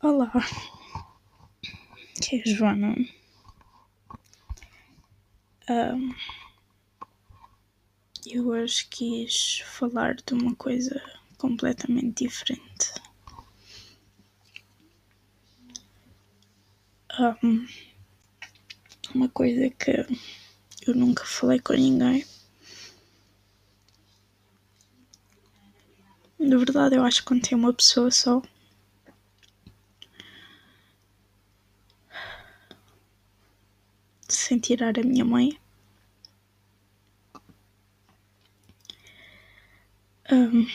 Olá, que é Joana. Um, eu hoje quis falar de uma coisa completamente diferente. Um, uma coisa que eu nunca falei com ninguém. Na verdade, eu acho que tem uma pessoa só. Sem tirar a minha mãe. Um,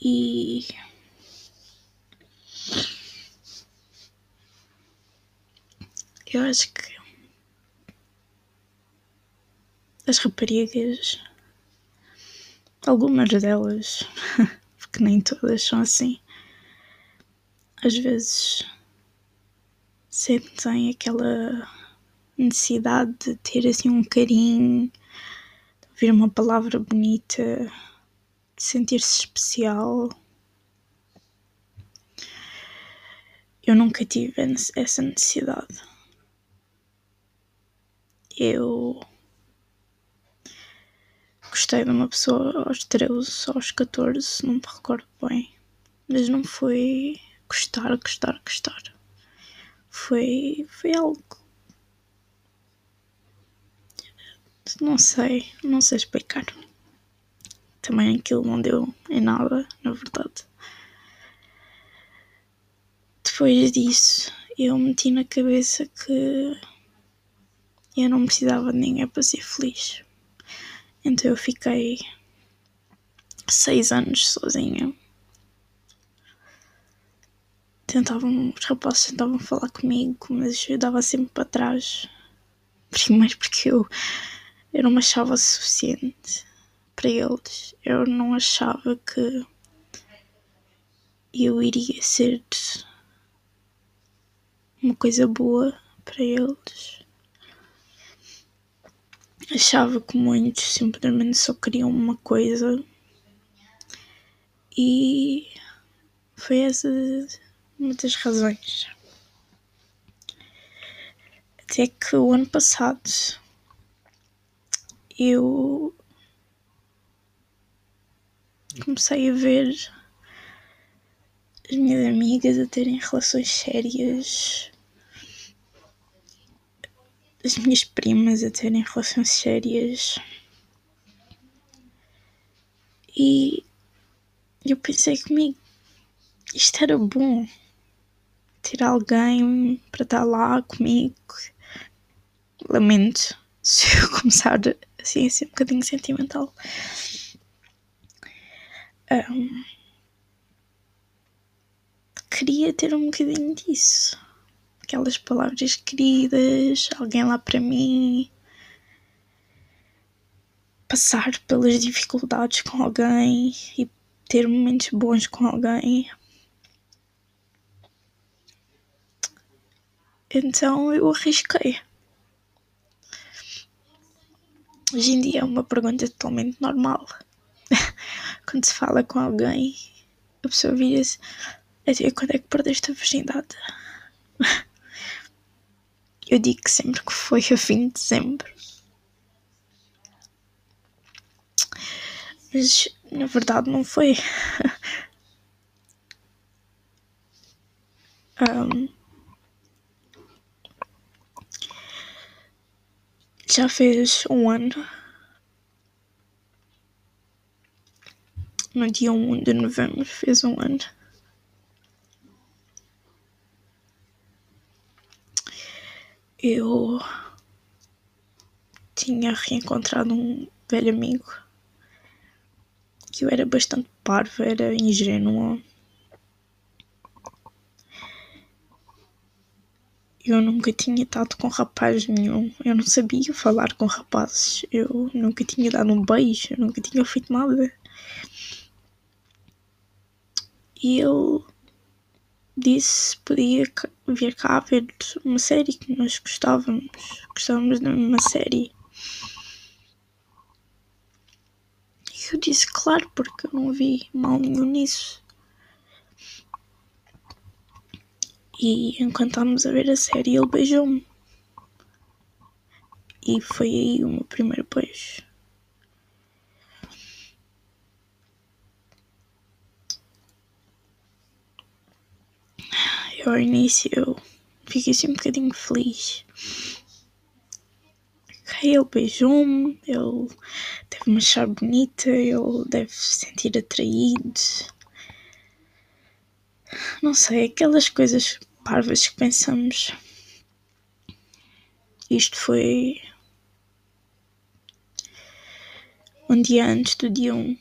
e eu acho que as raparigas, algumas delas, porque nem todas são assim, às vezes sentem aquela necessidade de ter assim um carinho, de ouvir uma palavra bonita, de sentir-se especial. Eu nunca tive essa necessidade. Eu gostei de uma pessoa aos 13, aos 14, não me recordo bem. Mas não foi gostar, gostar, gostar. Foi, foi algo. Não sei, não sei explicar. Também aquilo não deu em nada, na verdade. Depois disso, eu meti na cabeça que eu não precisava de ninguém para ser feliz. Então eu fiquei seis anos sozinha. Tentavam, os rapazes tentavam falar comigo, mas eu dava sempre para trás. Primeiro porque eu, eu não me achava suficiente para eles. Eu não achava que eu iria ser uma coisa boa para eles achava que muitos simplesmente só queriam uma coisa e foi essa das razões. Até que o ano passado eu comecei a ver as minhas amigas a terem relações sérias as minhas primas a terem relações sérias. E eu pensei comigo, isto era bom. Ter alguém para estar lá comigo. Lamento se eu começar assim a ser um bocadinho sentimental. Um, queria ter um bocadinho disso aquelas palavras queridas, alguém lá para mim, passar pelas dificuldades com alguém e ter momentos bons com alguém. Então eu arrisquei. Hoje em dia é uma pergunta totalmente normal. Quando se fala com alguém, a pessoa vira-se: Até quando é que perdeste a virgindade? Eu digo sempre que foi a fim de dezembro. Mas na verdade não foi. um, já fez um ano. No dia 1 de novembro fez um ano. eu tinha reencontrado um velho amigo que eu era bastante parvo, era ingênua. Eu nunca tinha estado com rapaz nenhum. Eu não sabia falar com rapazes. Eu nunca tinha dado um beijo. Eu nunca tinha feito nada. E ele disse podia vir cá ver uma série que nós gostávamos. Gostávamos da mesma série. Eu disse claro, porque eu não vi mal nenhum nisso. E enquanto estávamos a ver a série, ele beijou-me. E foi aí o meu primeiro beijo. Eu, ao início fiquei assim um bocadinho feliz. Ele beijou-me, ele deve-me achar bonita, ele deve se sentir atraído. Não sei, aquelas coisas parvas que pensamos. Isto foi um dia antes do dia 1.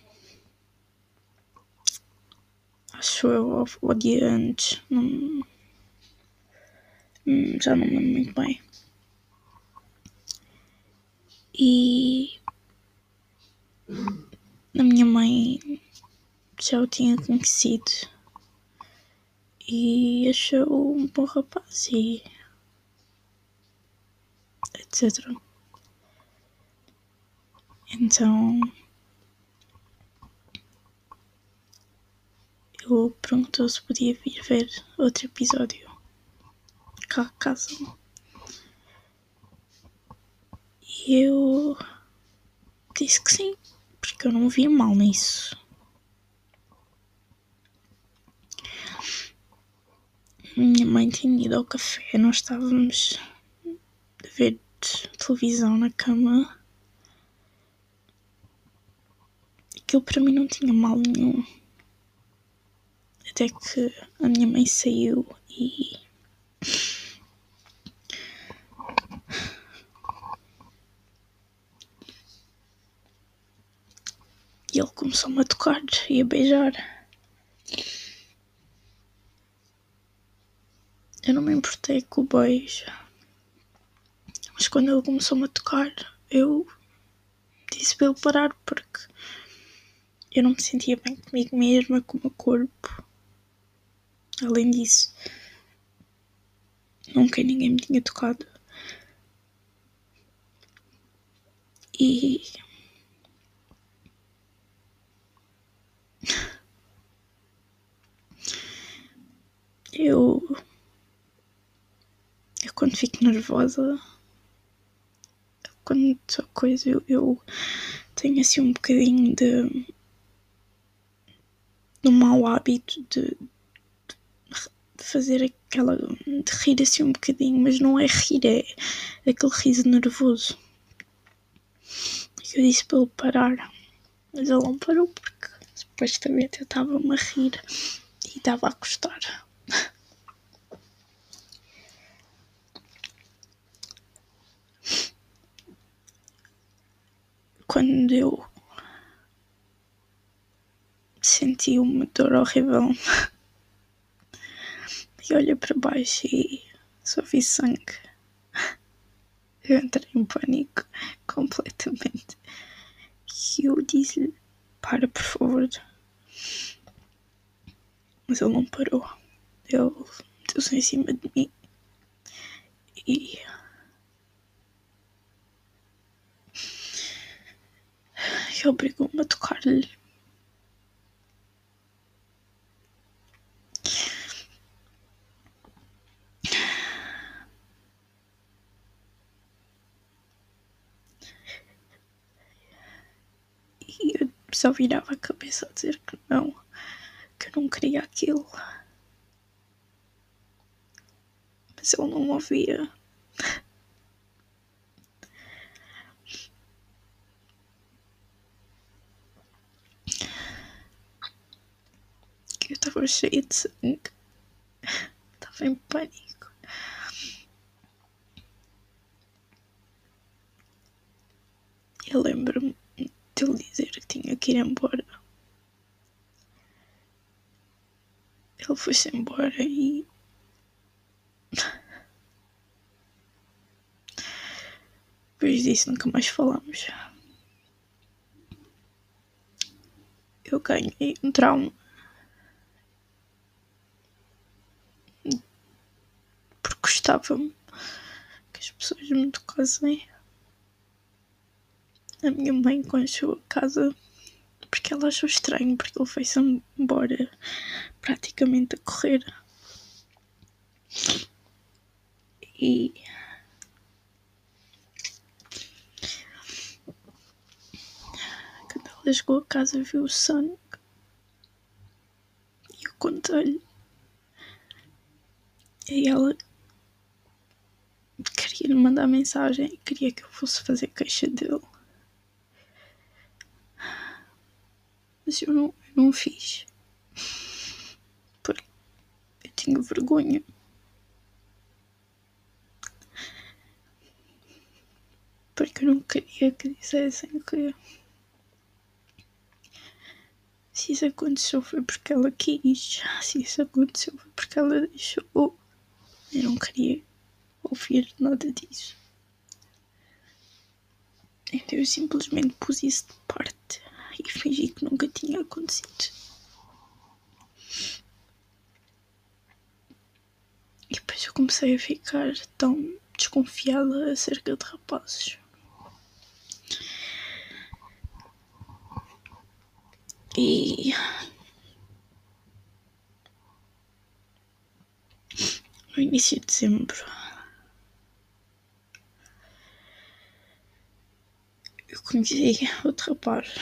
Acho eu, ou, dia antes. Não, hum, já não me lembro muito bem. E a minha mãe já o tinha conhecido e achou um bom rapaz e etc. Então ele perguntou se podia vir ver outro episódio cá casa. E eu disse que sim, porque eu não via mal nisso. Minha mãe tinha ido ao café, nós estávamos a ver televisão na cama. Aquilo para mim não tinha mal nenhum. Até que a minha mãe saiu e. E ele começou-me a tocar e a beijar. Eu não me importei com o beijo. Mas quando ele começou-me a tocar, eu disse para ele parar porque eu não me sentia bem comigo mesma, com o meu corpo. Além disso, nunca ninguém me tinha tocado. E. Eu. Quando fico nervosa. Quando sou coisa, eu, eu tenho assim um bocadinho de. do mau hábito de, fazer aquela. de rir assim um bocadinho, mas não é rir, é aquele riso nervoso. Eu disse para ele parar, mas ele não parou porque supostamente eu estava-me a rir e estava a gostar. Quando eu senti uma dor horrível e olhei para baixo e só vi sangue. Eu entrei em pânico completamente. E eu disse-lhe: Para, por favor. Mas ele não parou. Ele meteu-se em cima de mim e. E obrigou-me a tocar-lhe. E eu só virava a cabeça a dizer que não, que eu não queria aquilo. Mas ele não ouvia. Eu estava cheia de sangue. Estava em pânico. Eu lembro-me de ele dizer que tinha que ir embora. Ele foi-se embora e. Depois disso nunca mais falamos. Eu ganhei um trauma. Porque gostava-me que as pessoas me tocassem. A minha mãe, chegou a casa, porque ela achou estranho, porque ele foi-se embora praticamente a correr. E. Quando ela chegou a casa, viu o sangue. E eu contei-lhe. E ela lhe mandar mensagem e queria que eu fosse fazer queixa dele. Mas eu não, eu não fiz. Porque eu tinha vergonha. Porque eu não queria que dissessem que se isso aconteceu foi porque ela quis. Se isso aconteceu foi porque ela deixou. Eu não queria ouvir nada disso. Então eu simplesmente pus isso de parte e fingi que nunca tinha acontecido. E depois eu comecei a ficar tão desconfiada acerca de rapazes. E no início de dezembro eu conheci outro rapaz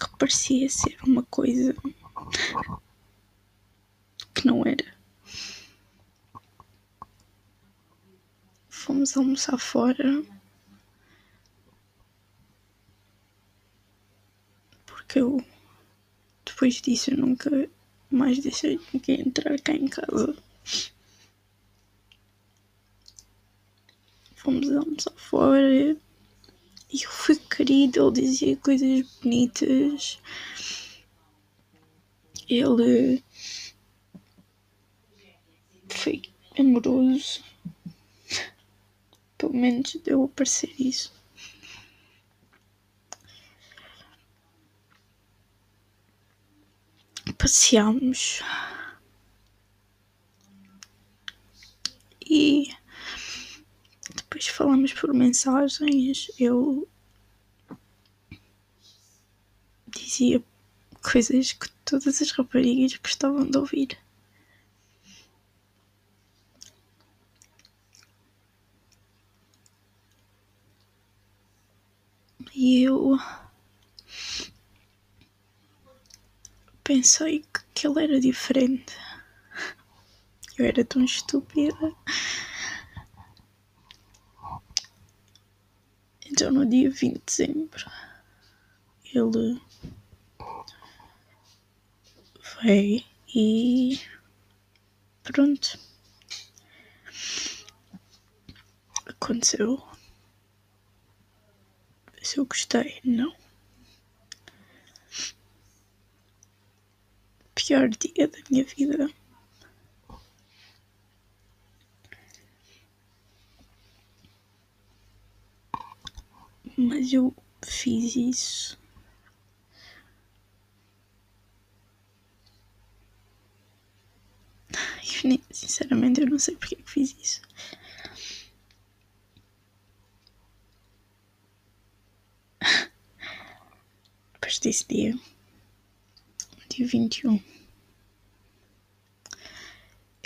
que parecia ser uma coisa que não era. Fomos almoçar fora porque eu depois disso eu nunca mais deixei ninguém entrar cá em casa. Fomos almoçar fora eu fui querido, ele dizia coisas bonitas. Ele foi amoroso. Pelo menos deu a parecer isso. Passeámos. E depois falamos por mensagens. Eu dizia coisas que todas as raparigas gostavam de ouvir. E eu pensei que ele era diferente. Eu era tão estúpida. Então no dia 20 de dezembro ele veio e pronto. Aconteceu. Se eu gostei, não. Pior dia da minha vida. Mas eu fiz isso. Sinceramente, eu não sei porque que fiz isso. Depois desse dia, dia 21,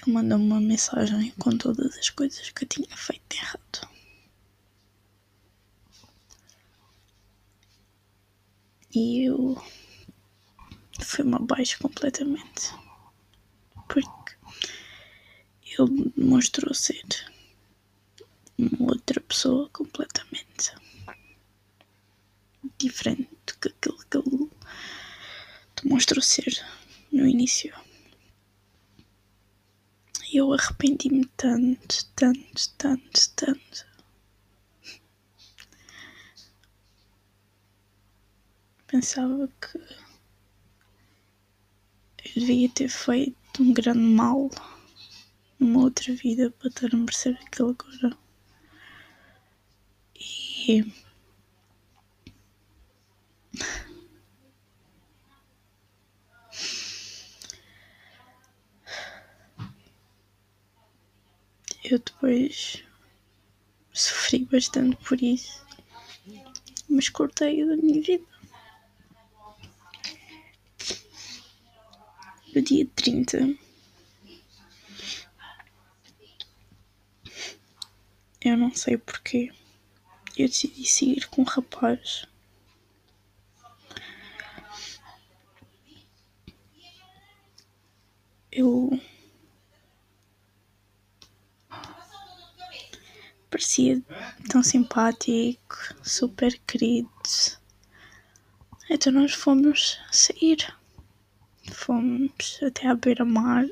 ele mandou-me uma mensagem com todas as coisas que eu tinha feito errado. E eu fui-me abaixo completamente. Porque ele demonstrou ser uma outra pessoa completamente diferente do que aquilo que ele demonstrou ser no início. E eu arrependi-me tanto, tanto, tanto, tanto. Pensava que eu devia ter feito um grande mal numa outra vida para estar a merecer aquilo agora. E. Eu depois sofri bastante por isso, mas cortei da minha vida. No dia 30. Eu não sei porquê. Eu decidi seguir com um rapaz. Eu parecia tão simpático, super querido. Então nós fomos sair. Fomos até à beira-mar,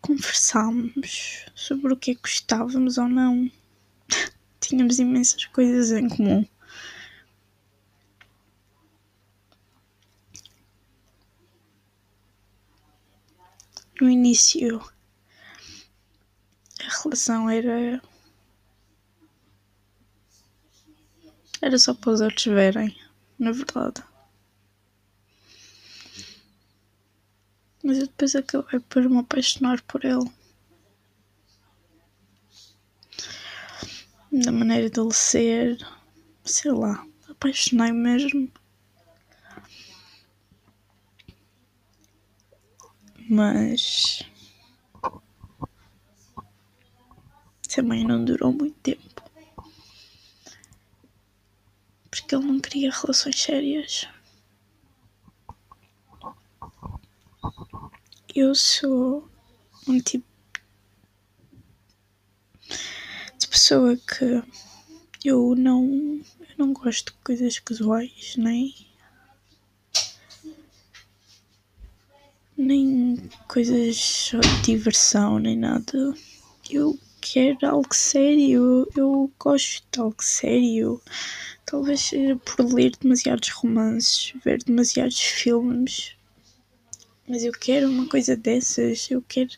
conversámos sobre o que é que gostávamos ou não. Tínhamos imensas coisas em comum. No início, a relação era. Era só para os outros verem, na verdade. Mas eu depois acabei por me apaixonar por ele. Da maneira dele ser, sei lá, apaixonei mesmo. Mas também não durou muito tempo. Porque ele não queria relações sérias. Eu sou um tipo de pessoa que eu não, eu não gosto de coisas casuais, nem. nem coisas só de diversão, nem nada. Eu quero algo sério, eu gosto de algo sério. Talvez seja por ler demasiados romances, ver demasiados filmes, mas eu quero uma coisa dessas, eu quero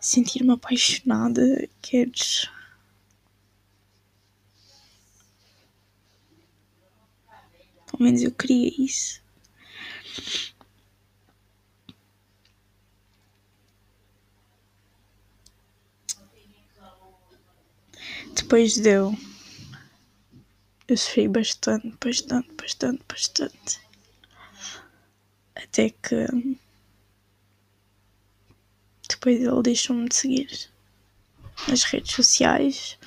sentir-me apaixonada, quero. Pelo menos eu queria isso. Depois deu. Eu sofri bastante, bastante, bastante, bastante até que depois ele deixou-me de seguir nas redes sociais.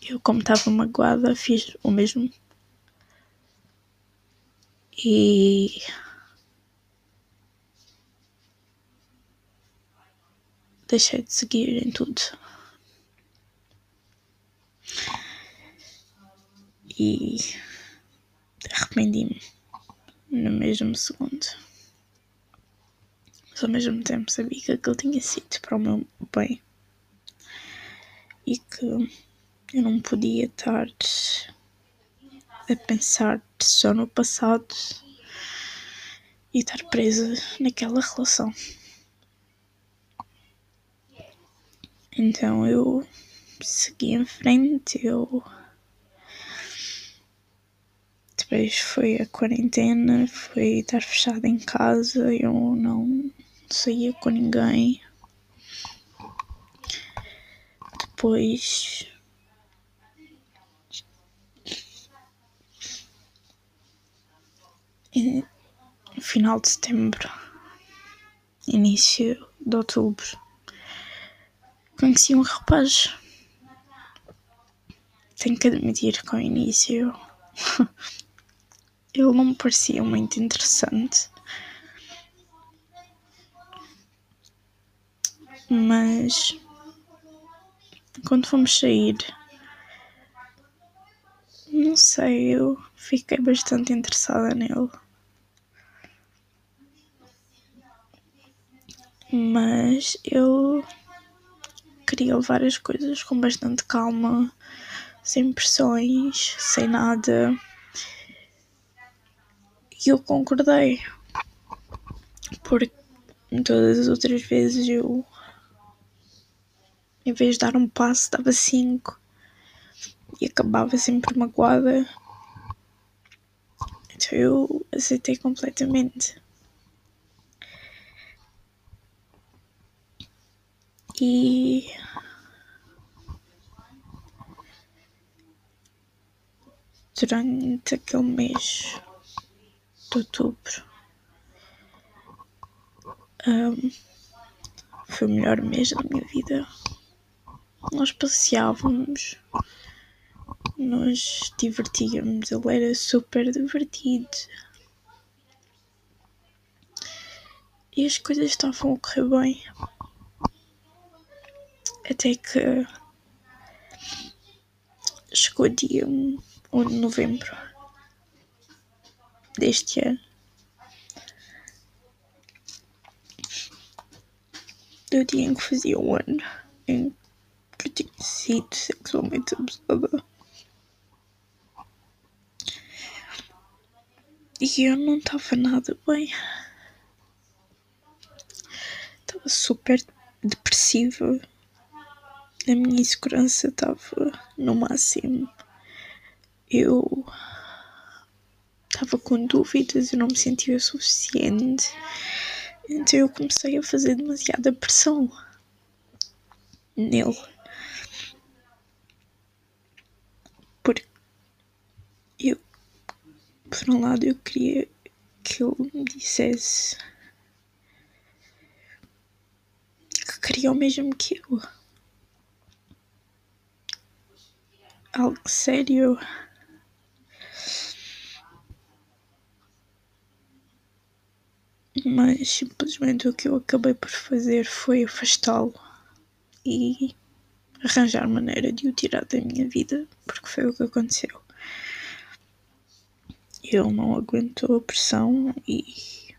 Eu, como estava magoada, fiz o mesmo. E. Deixei de seguir em tudo. E arrependi-me no mesmo segundo. Mas ao mesmo tempo sabia que aquilo tinha sido para o meu bem e que eu não podia estar a pensar só no passado e estar presa naquela relação. Então eu segui em frente, eu depois foi a quarentena, foi estar fechada em casa, eu não saía com ninguém. Depois. Final de setembro, início de outubro, conheci um rapaz. Tenho que admitir que ao início ele não me parecia muito interessante. Mas quando fomos sair, não sei, eu fiquei bastante interessada nele. Mas eu queria levar as coisas com bastante calma, sem pressões, sem nada. E eu concordei. Porque todas as outras vezes eu, em vez de dar um passo, dava cinco. E acabava sempre magoada. Então eu aceitei completamente. E. Durante aquele mês de outubro. Um, foi o melhor mês da minha vida. Nós passeávamos, nós divertíamos, ele era super divertido. E as coisas estavam a correr bem. Até que chegou dia 1 de novembro deste ano. Do dia em que fazia um ano em que eu tinha sido sexualmente abusada. E eu não estava nada bem. Estava super depressiva. A minha insegurança estava no máximo. Eu estava com dúvidas, eu não me sentia suficiente. Então eu comecei a fazer demasiada pressão nele. Porque eu, por um lado, eu queria que ele me dissesse que queria o mesmo que eu. Algo sério. Mas simplesmente o que eu acabei por fazer foi afastá-lo e arranjar maneira de o tirar da minha vida, porque foi o que aconteceu. Ele não aguentou a pressão e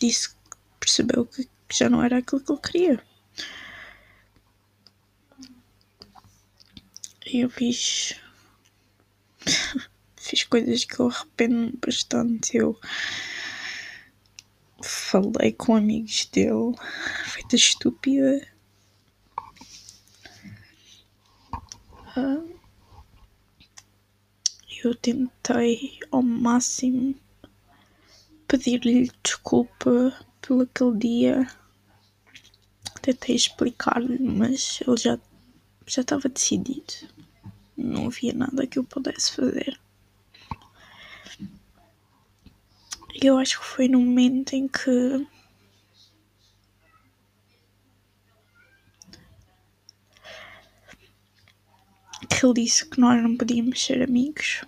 disse que percebeu que já não era aquilo que ele queria. Eu fiz coisas que eu arrependo bastante. Eu falei com amigos dele, feita estúpida. Uh, eu tentei ao máximo pedir-lhe desculpa pelo aquele dia. Tentei explicar-lhe, mas ele já, já estava decidido. Não havia nada que eu pudesse fazer. Eu acho que foi no momento em que que ele disse que nós não podíamos ser amigos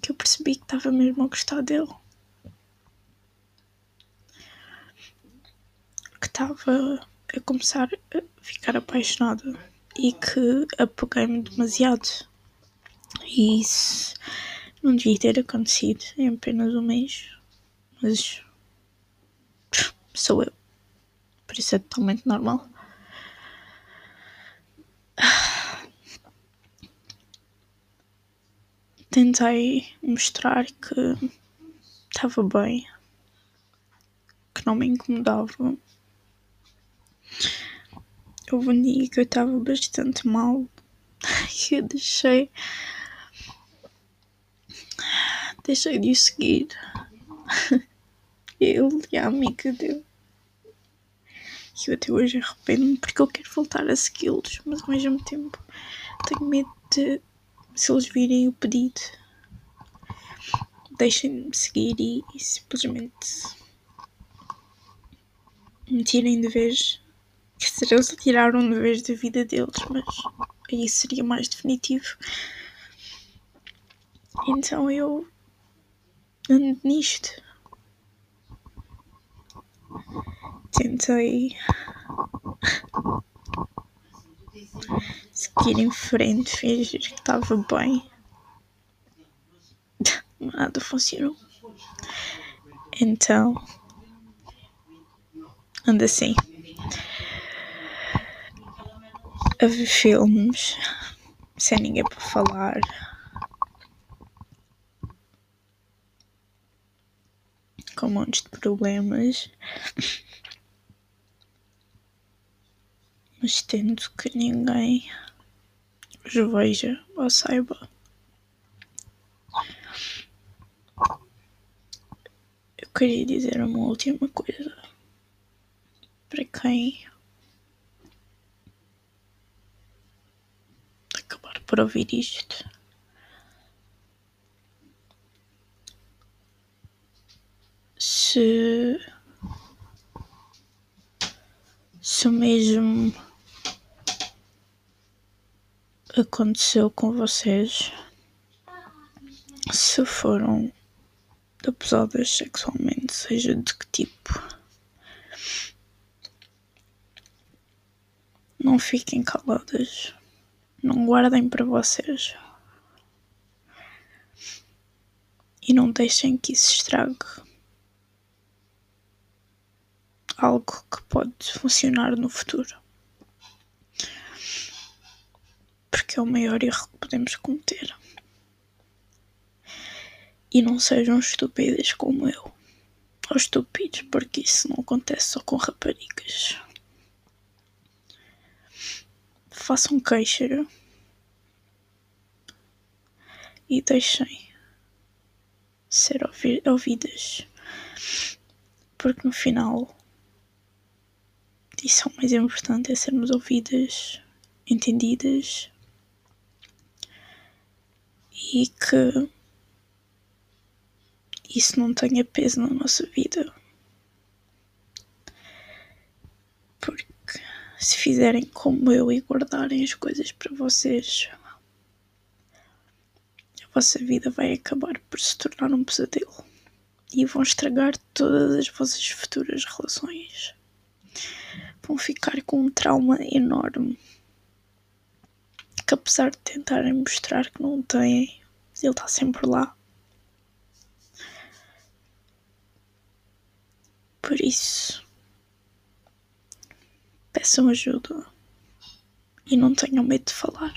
que eu percebi que estava mesmo a gostar dele. Que estava a começar a ficar apaixonada e que apeguei-me demasiado. E isso não devia ter acontecido em apenas um mês, mas sou eu. Por isso é totalmente normal. Tentei mostrar que estava bem, que não me incomodava. Houve um dia que eu estava bastante mal e eu deixei deixei de seguir. Ele e a amiga dele. Eu até hoje arrependo-me porque eu quero voltar a segui-los, mas ao mesmo tempo tenho medo de se eles virem o pedido deixem-me seguir e, e simplesmente me tirem de vez. Quer dizer, eles tiraram de vez da vida deles, mas aí seria mais definitivo. Então eu nisto. Tentei seguir em frente, fingir que estava bem. Nada funcionou. Então, ando assim. A ver filmes, sem ninguém para falar. Com montes de problemas, mas tendo que ninguém os veja ou saiba. Eu queria dizer uma última coisa para quem acabar por ouvir isto. Se. Se mesmo aconteceu com vocês, se foram abusadas sexualmente, seja de que tipo. Não fiquem caladas. Não guardem para vocês. E não deixem que isso estrague algo que pode funcionar no futuro. Porque é o maior erro que podemos cometer. E não sejam estúpidas como eu. Ou estúpidos, porque isso não acontece só com raparigas. Façam queixa e deixem ser ouvi ouvidas. Porque no final é o mais importante, é sermos ouvidas, entendidas e que isso não tenha peso na nossa vida. Porque se fizerem como eu e guardarem as coisas para vocês, a vossa vida vai acabar por se tornar um pesadelo e vão estragar todas as vossas futuras relações. Vão ficar com um trauma enorme que, apesar de tentarem mostrar que não têm, ele está sempre lá. Por isso, peçam ajuda e não tenham medo de falar.